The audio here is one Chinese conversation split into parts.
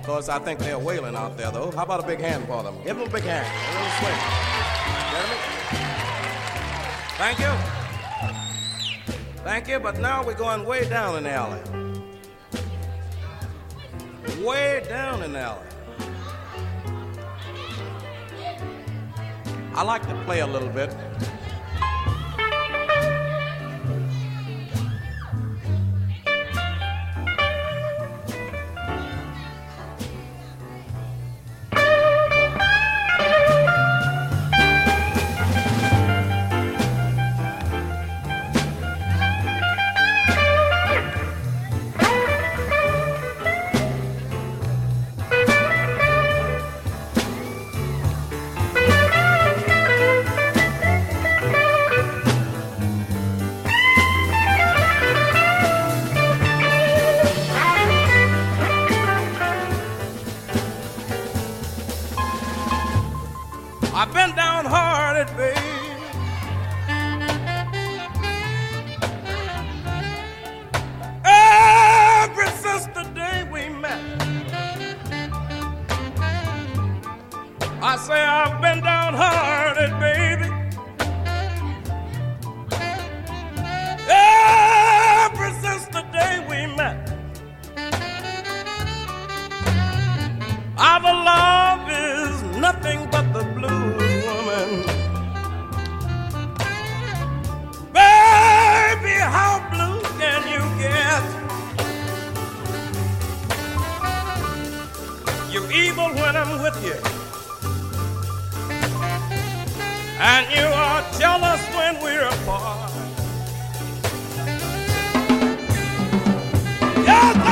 Of course, I think they're wailing out there, though. How about a big hand for them? Give them a big hand. A little swing. Gentlemen? Thank you. Thank you, but now we're going way down in the alley. Way down in the alley. I like to play a little bit. Get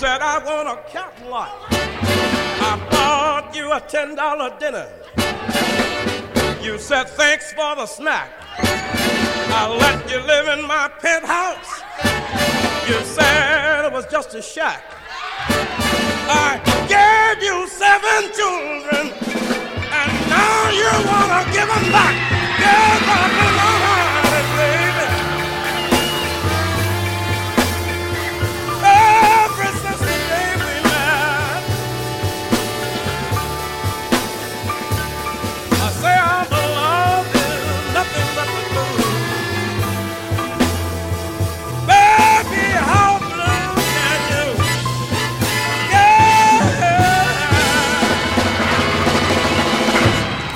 said I want a Captain lot. I bought you a ten dollar dinner. You said thanks for the snack. I let you live in my penthouse. You said it was just a shack. I gave you seven children, and now you wanna give them back. Yes, I've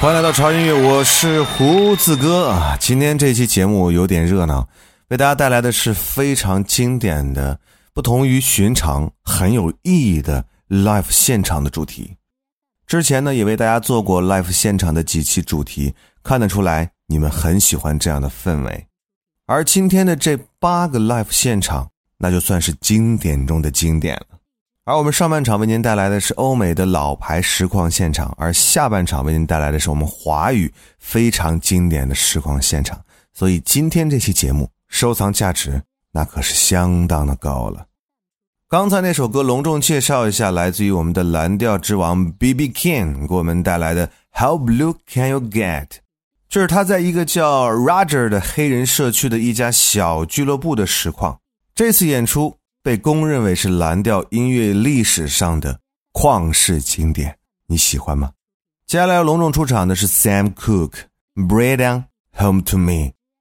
欢迎来到潮音乐，我是胡子哥啊。今天这期节目有点热闹，为大家带来的是非常经典的、不同于寻常、很有意义的 live 现场的主题。之前呢，也为大家做过 live 现场的几期主题，看得出来你们很喜欢这样的氛围。而今天的这八个 live 现场，那就算是经典中的经典了。而我们上半场为您带来的是欧美的老牌实况现场，而下半场为您带来的是我们华语非常经典的实况现场。所以今天这期节目收藏价值那可是相当的高了。刚才那首歌隆重介绍一下，来自于我们的蓝调之王 B.B. King 给我们带来的《How Blue Can You Get》，这是他在一个叫 Roger 的黑人社区的一家小俱乐部的实况。这次演出被公认为是蓝调音乐历史上的旷世经典，你喜欢吗？接下来要隆重出场的是 Sam Cooke，《Bring Down Home to Me》。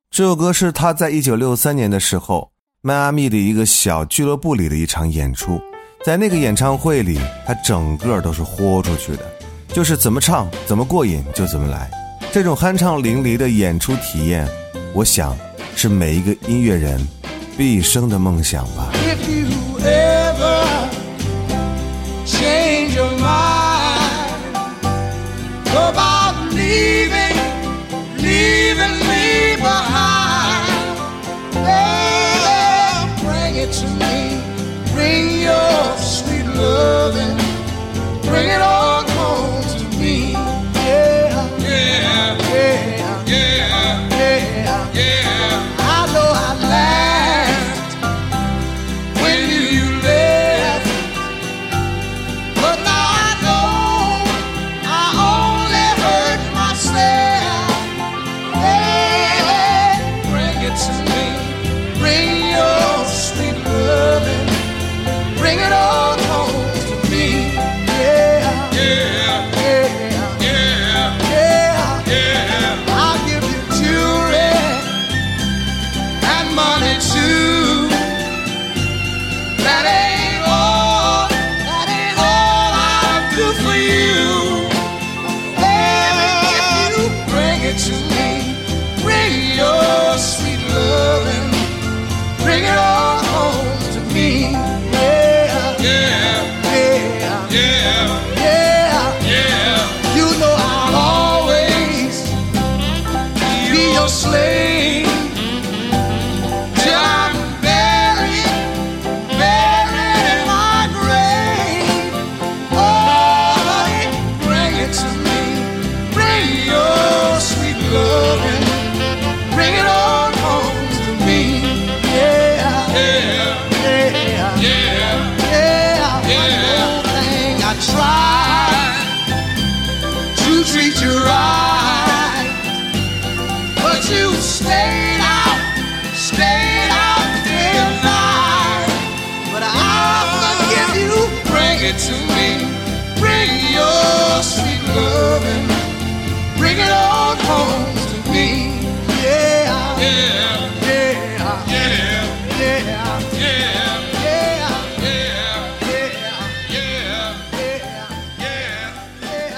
这首歌是他在一九六三年的时候。迈阿密的一个小俱乐部里的一场演出，在那个演唱会里，他整个都是豁出去的，就是怎么唱怎么过瘾就怎么来。这种酣畅淋漓的演出体验，我想是每一个音乐人毕生的梦想吧。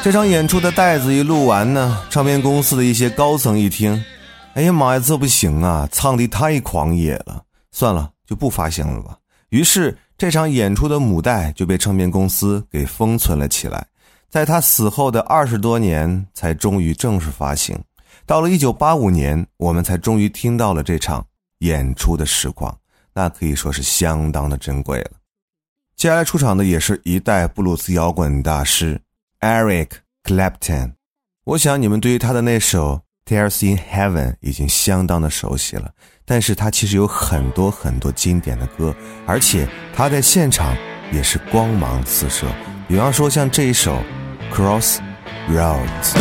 这场演出的带子一录完呢，唱片公司的一些高层一听，哎呀妈呀，这不行啊，唱的太狂野了，算了，就不发行了吧。于是这场演出的母带就被唱片公司给封存了起来，在他死后的二十多年才终于正式发行。到了一九八五年，我们才终于听到了这场演出的实况，那可以说是相当的珍贵了。接下来出场的也是一代布鲁斯摇滚大师。Eric Clapton，我想你们对于他的那首《Tears in Heaven》已经相当的熟悉了，但是他其实有很多很多经典的歌，而且他在现场也是光芒四射。比方说像这一首《Cross Roads》。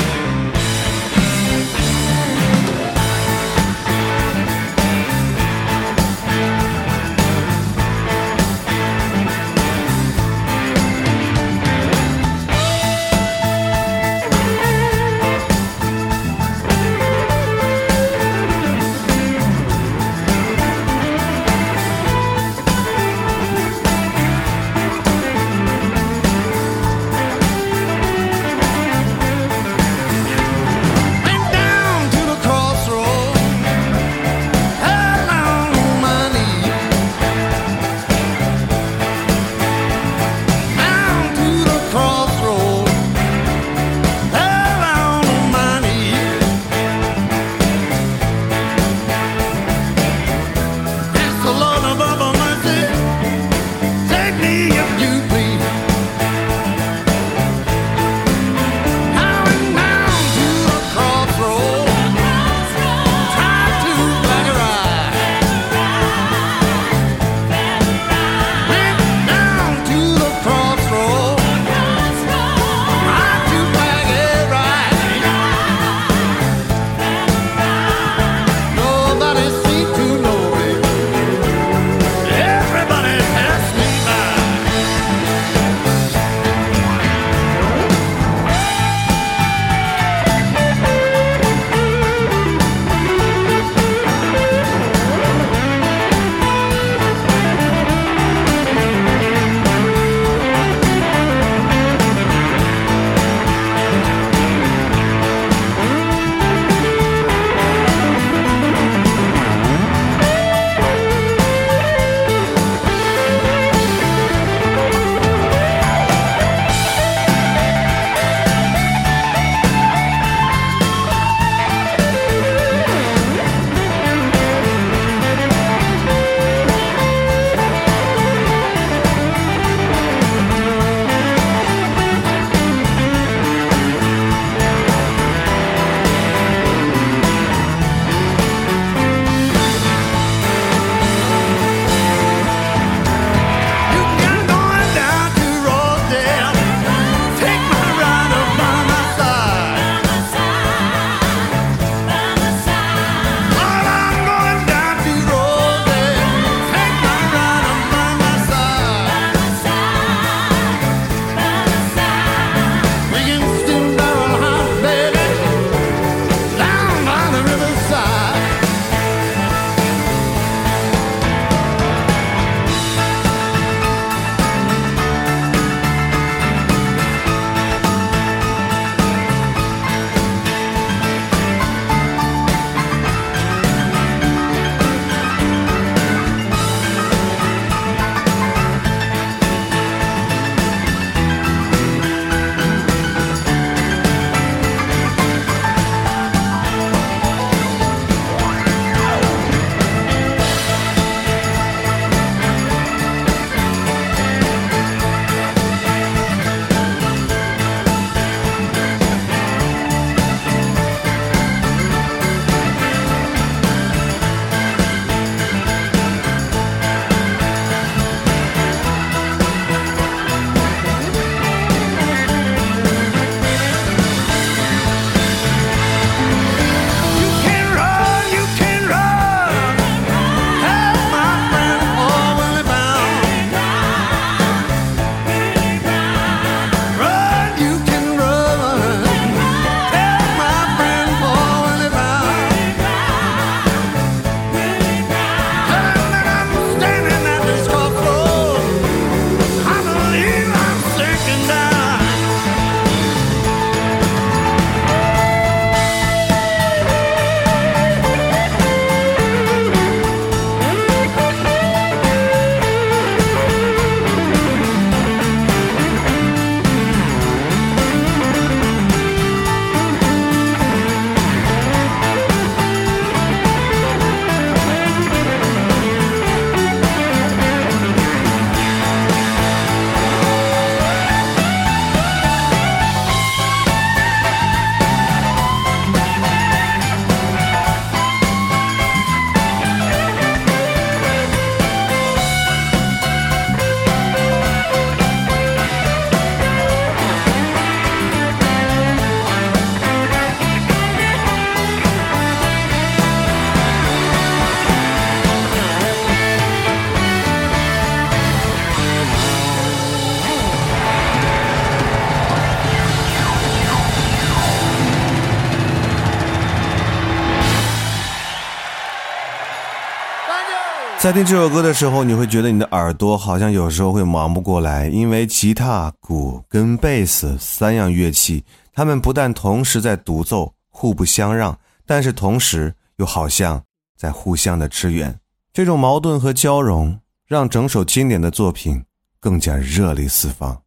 在听这首歌的时候，你会觉得你的耳朵好像有时候会忙不过来，因为吉他、鼓跟贝斯三样乐器，它们不但同时在独奏，互不相让，但是同时又好像在互相的支援。这种矛盾和交融，让整首经典的作品更加热力四方。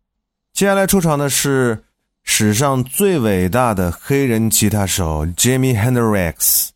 接下来出场的是史上最伟大的黑人吉他手 Jimmy Hendrix。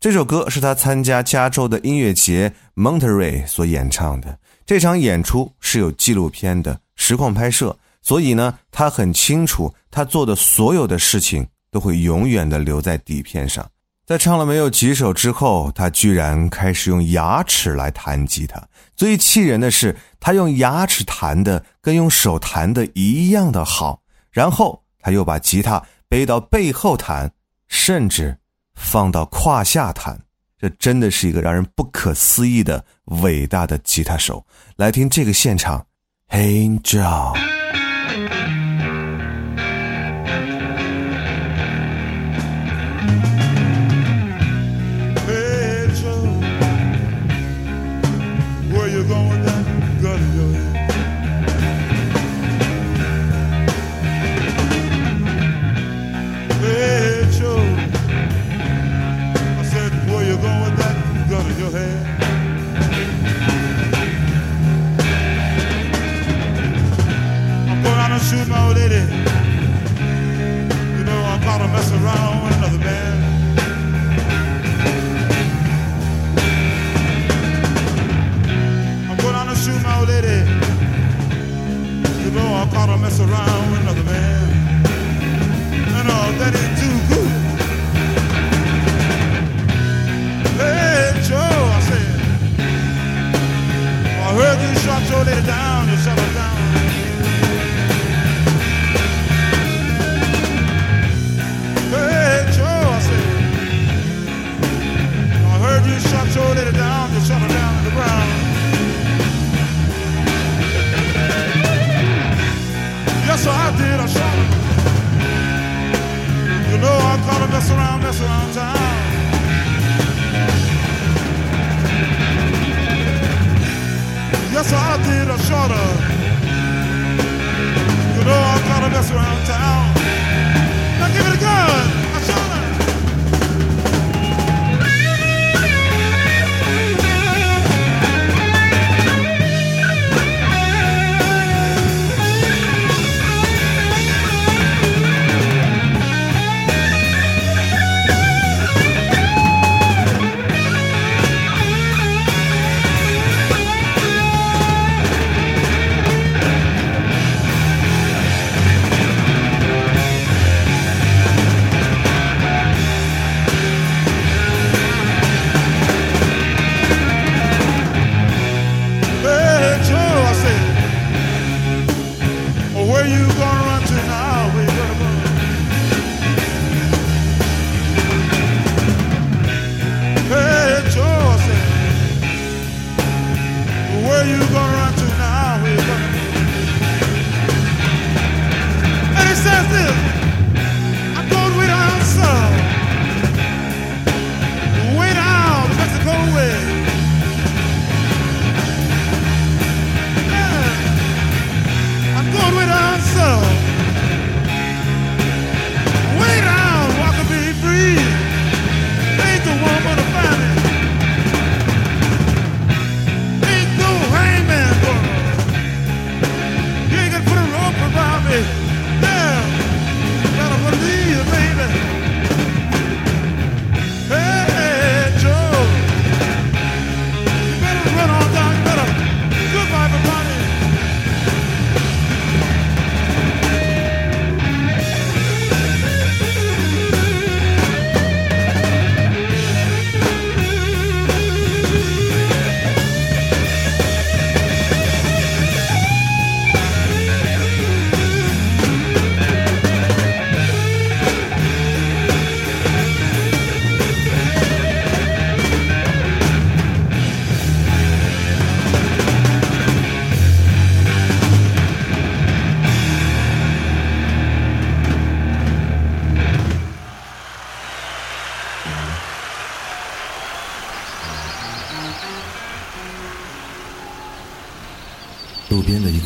这首歌是他参加加州的音乐节 Monterey 所演唱的。这场演出是有纪录片的实况拍摄，所以呢，他很清楚他做的所有的事情都会永远的留在底片上。在唱了没有几首之后，他居然开始用牙齿来弹吉他。最气人的是，他用牙齿弹的跟用手弹的一样的好。然后他又把吉他背到背后弹，甚至。放到胯下弹，这真的是一个让人不可思议的伟大的吉他手。来听这个现场，Hey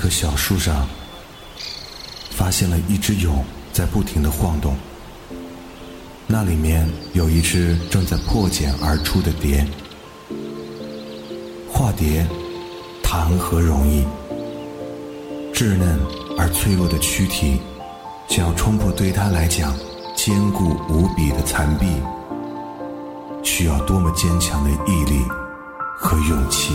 棵小树上，发现了一只蛹在不停的晃动。那里面有一只正在破茧而出的蝶。化蝶，谈何容易？稚嫩而脆弱的躯体，想要冲破对他来讲坚固无比的残壁，需要多么坚强的毅力和勇气！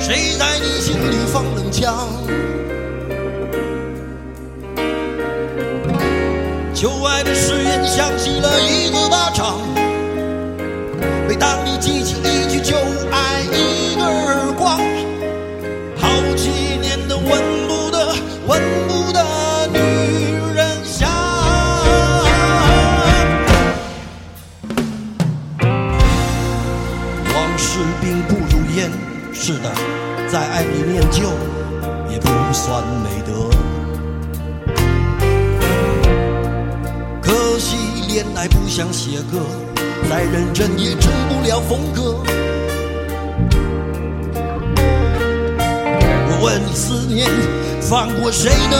谁在你心里放冷枪？旧爱的誓言响起了一个巴掌，是的，在爱里念旧也不算美德。可惜恋爱不像写歌，再认真也成不了风格。我问你，思念放过谁呢？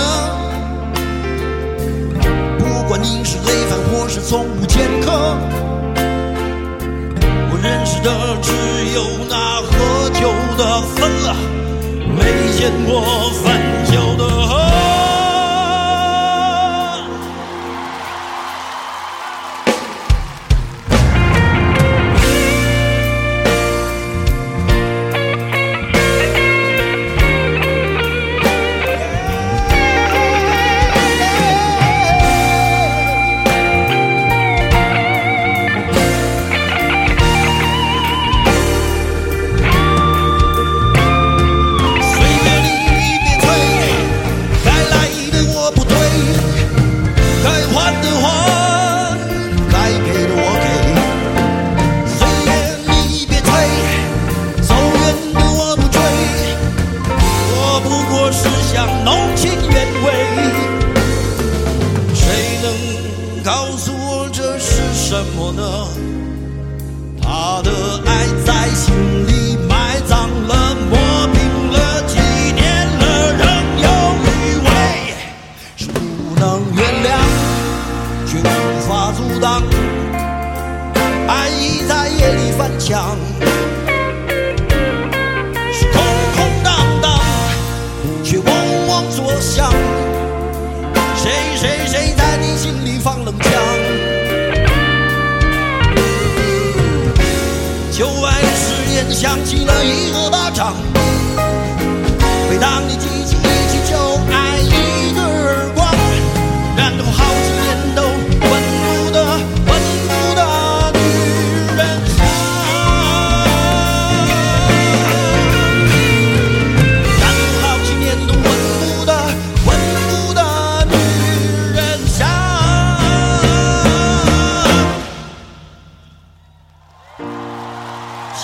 不管你是累犯或是从无前科，我认识的只有那喝酒分了，没见过分酒的。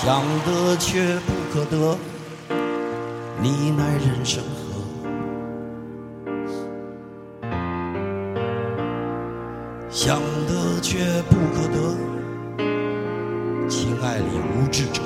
想得却不可得，你奈人生何？想得却不可得，情爱里无智者。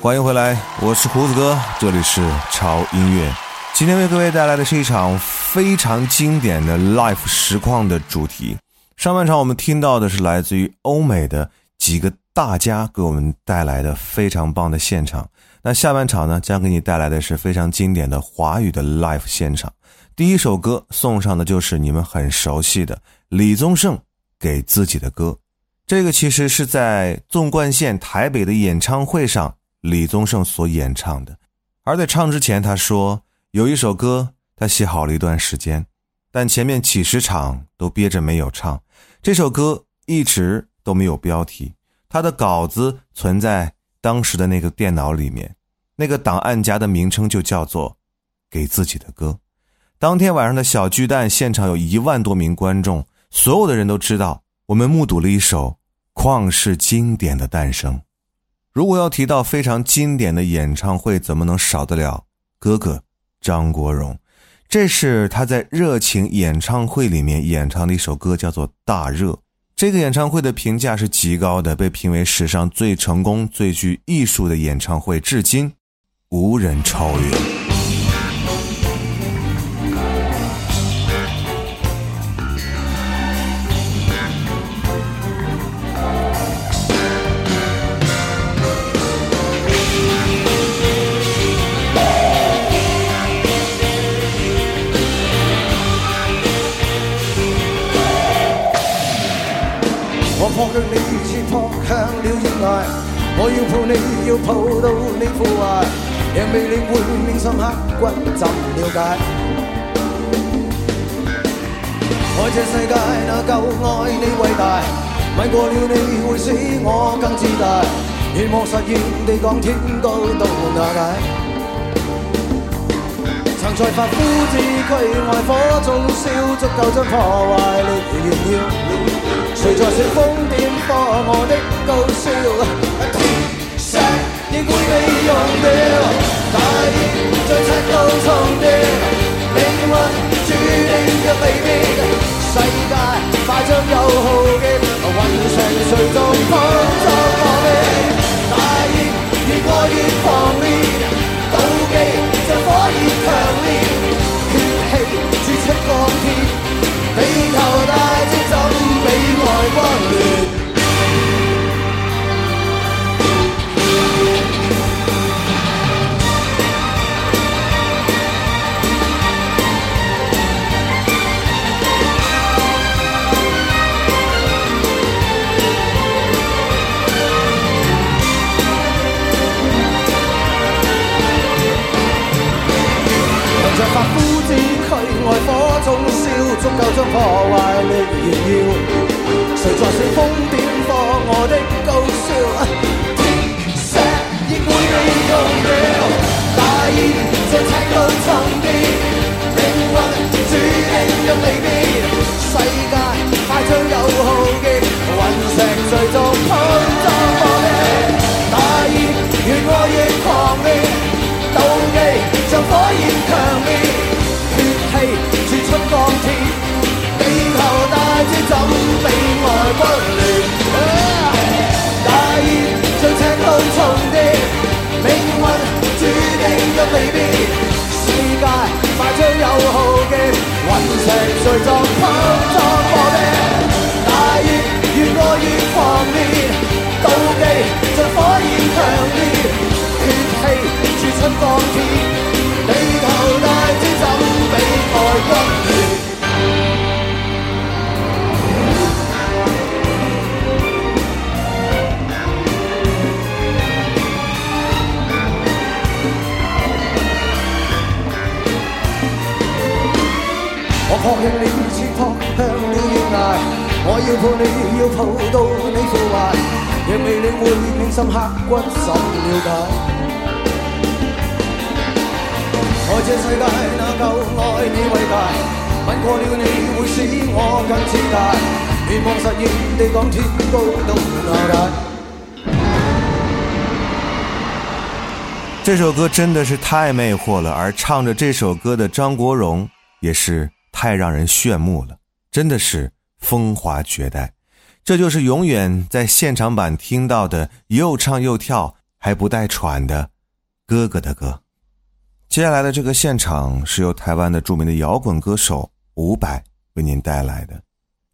欢迎回来，我是胡子哥，这里是超音乐。今天为各位带来的是一场非常经典的 live 实况的主题。上半场我们听到的是来自于欧美的几个大家给我们带来的非常棒的现场。那下半场呢，将给你带来的是非常经典的华语的 live 现场。第一首歌送上的就是你们很熟悉的李宗盛给自己的歌。这个其实是在纵贯线台北的演唱会上，李宗盛所演唱的。而在唱之前，他说有一首歌他写好了一段时间，但前面几十场都憋着没有唱。这首歌一直都没有标题，他的稿子存在当时的那个电脑里面，那个档案夹的名称就叫做《给自己的歌》。当天晚上的小巨蛋现场有一万多名观众，所有的人都知道，我们目睹了一首旷世经典的诞生。如果要提到非常经典的演唱会，怎么能少得了哥哥张国荣？这是他在热情演唱会里面演唱的一首歌，叫做《大热》。这个演唱会的评价是极高的，被评为史上最成功、最具艺术的演唱会，至今无人超越。我要抱你，要抱到你腐壞。讓未領會面深刻骨怎了解？爱这世界哪够，爱你伟大？吻过了你会使我更自大。愿望实现地讲天高到瓦解。曾在發膚之躯外火中烧，足够将破坏力炫耀。谁在煽風點火我的高烧？亦会被用掉，大热在七到重叠，命运注定嘅未变，世界快将有浩劫，我运上谁做帮助。這世界哪夠愛你偉大？吻過了你會使我更自大，願望實現地講天高到哪界？这首歌真的是太魅惑了，而唱着这首歌的张国荣也是太让人炫目了，真的是风华绝代。这就是永远在现场版听到的又唱又跳还不带喘的哥哥的歌。接下来的这个现场是由台湾的著名的摇滚歌手伍佰为您带来的。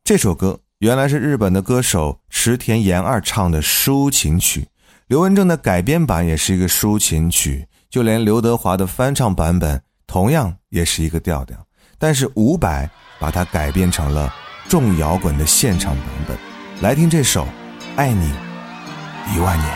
这首歌原来是日本的歌手池田研二唱的抒情曲。刘文正的改编版也是一个抒情曲，就连刘德华的翻唱版本同样也是一个调调，但是伍佰把它改编成了重摇滚的现场版本。来听这首《爱你一万年》。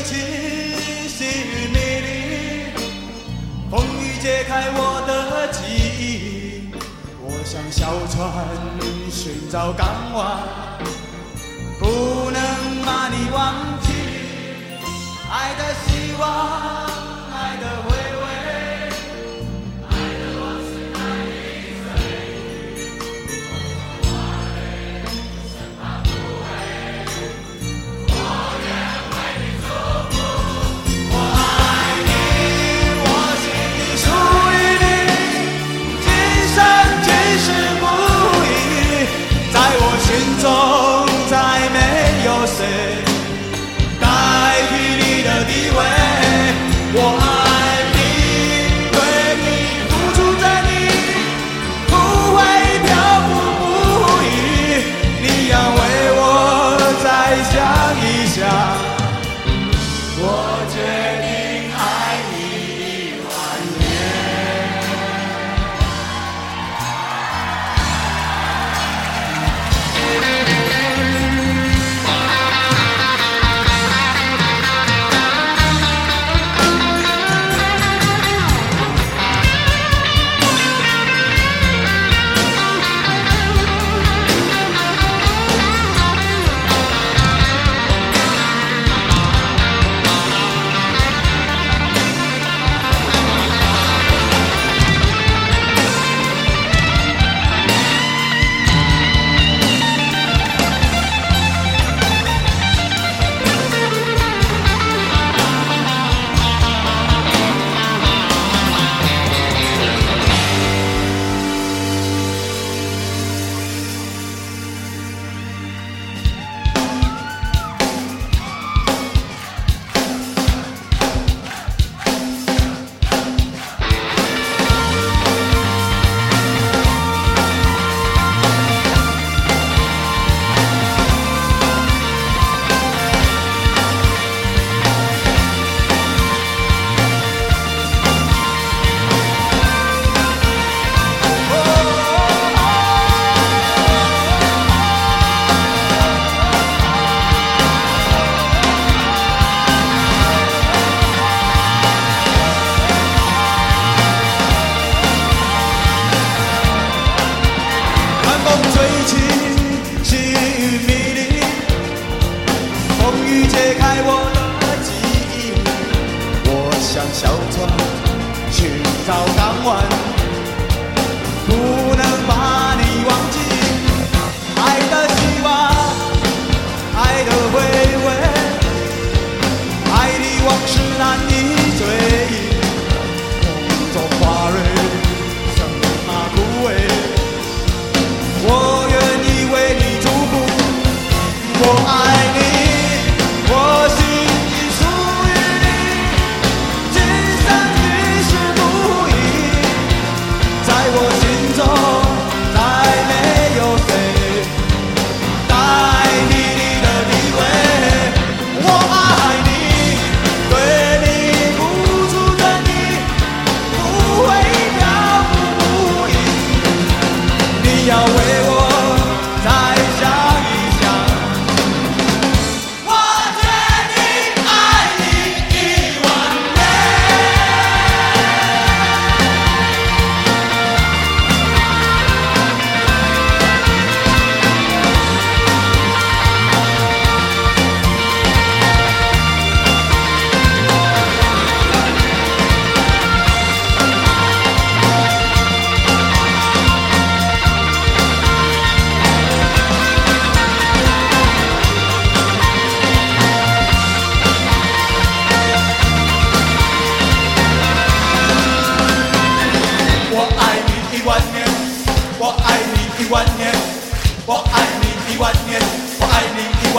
风吹起，细雨迷离，风雨解开我的记忆。我像小船寻找港湾，不能把你忘记。爱的希望，爱的回到港湾。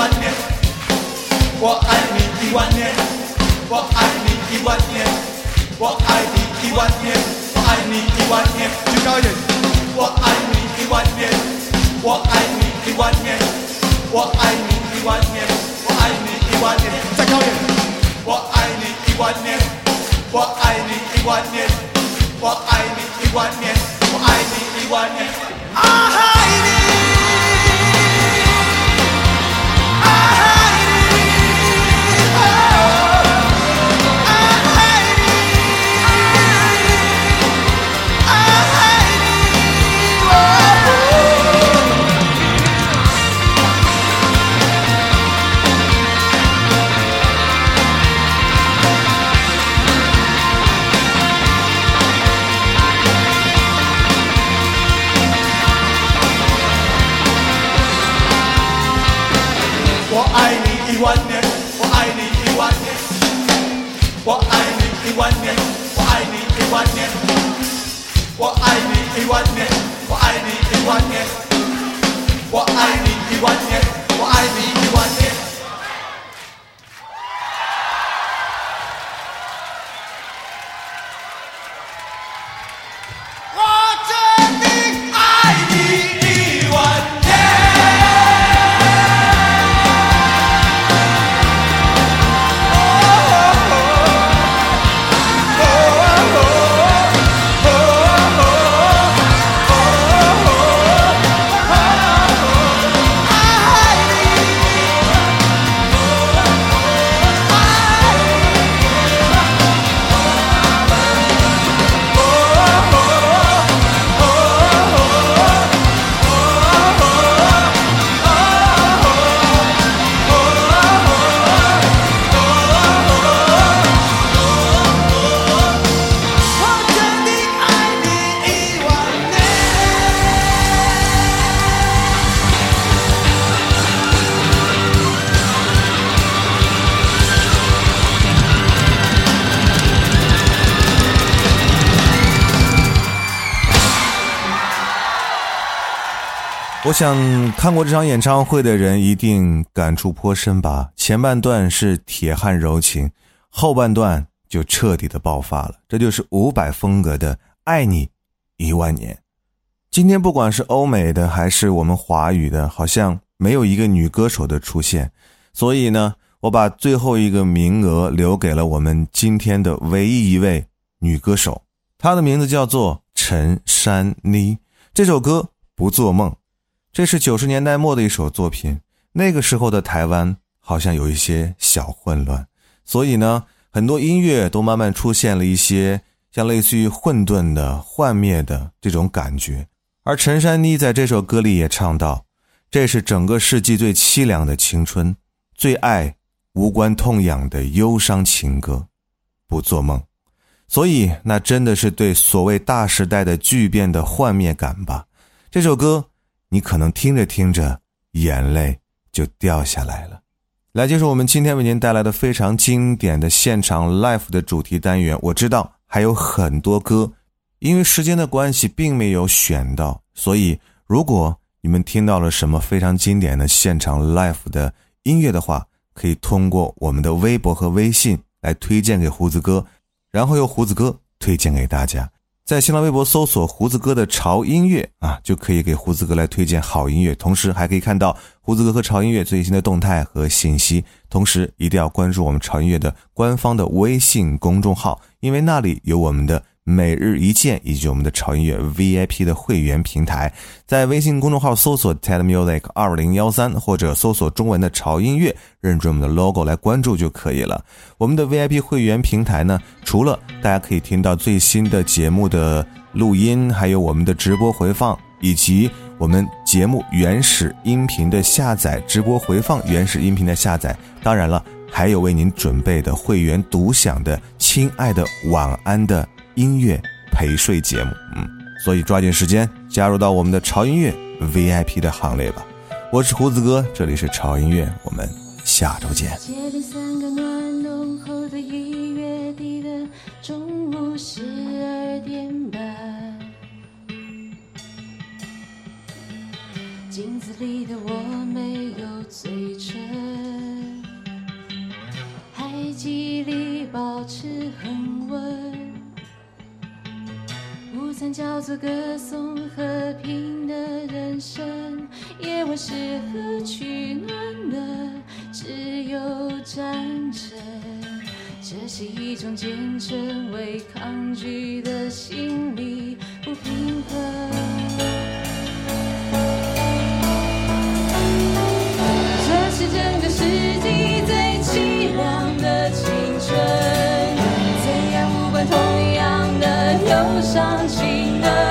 一万年，我爱你一万年，我爱你一万年，我爱你一万年，我爱你一万年，最高一点，我爱你一万年，我爱你一万年，我爱你一万年，我爱你一万年，再高一点，我爱你一万年，我爱你一万年。我爱你一万年，我爱你一万年，我爱你，一万年，我爱你一万年，我爱你一万年，我想看过这场演唱会的人一定感触颇深吧。前半段是铁汉柔情，后半段就彻底的爆发了。这就是伍佰风格的《爱你一万年》。今天不管是欧美的还是我们华语的，好像没有一个女歌手的出现，所以呢，我把最后一个名额留给了我们今天的唯一一位女歌手，她的名字叫做陈珊妮。这首歌《不做梦》。这是九十年代末的一首作品，那个时候的台湾好像有一些小混乱，所以呢，很多音乐都慢慢出现了一些像类似于混沌的、幻灭的这种感觉。而陈珊妮在这首歌里也唱到：“这是整个世纪最凄凉的青春，最爱无关痛痒的忧伤情歌，不做梦。”所以那真的是对所谓大时代的巨变的幻灭感吧。这首歌你可能听着听着眼泪就掉下来了。来，就是我们今天为您带来的非常经典的现场 live 的主题单元。我知道还有很多歌，因为时间的关系并没有选到，所以如果你们听到了什么非常经典的现场 live 的音乐的话，可以通过我们的微博和微信来推荐给胡子哥，然后由胡子哥推荐给大家。在新浪微博搜索“胡子哥的潮音乐”啊，就可以给胡子哥来推荐好音乐，同时还可以看到胡子哥和潮音乐最新的动态和信息。同时一定要关注我们潮音乐的官方的微信公众号，因为那里有我们的。每日一见，以及我们的潮音乐 VIP 的会员平台，在微信公众号搜索 TED Music 二零幺三，或者搜索中文的潮音乐，认准我们的 logo 来关注就可以了。我们的 VIP 会员平台呢，除了大家可以听到最新的节目的录音，还有我们的直播回放，以及我们节目原始音频的下载、直播回放、原始音频的下载。当然了，还有为您准备的会员独享的《亲爱的晚安》的。音乐陪睡节目，嗯，所以抓紧时间加入到我们的潮音乐 VIP 的行列吧。我是胡子哥，这里是潮音乐，我们下周见。镜子里的我没有嘴唇，还记忆里保持恒温。午餐叫做歌颂和平的人生，夜晚是何取暖的？只有战争。这是一种坚贞，为抗拒的心理不平衡。这是整个世纪最凄凉的青春，伤心的。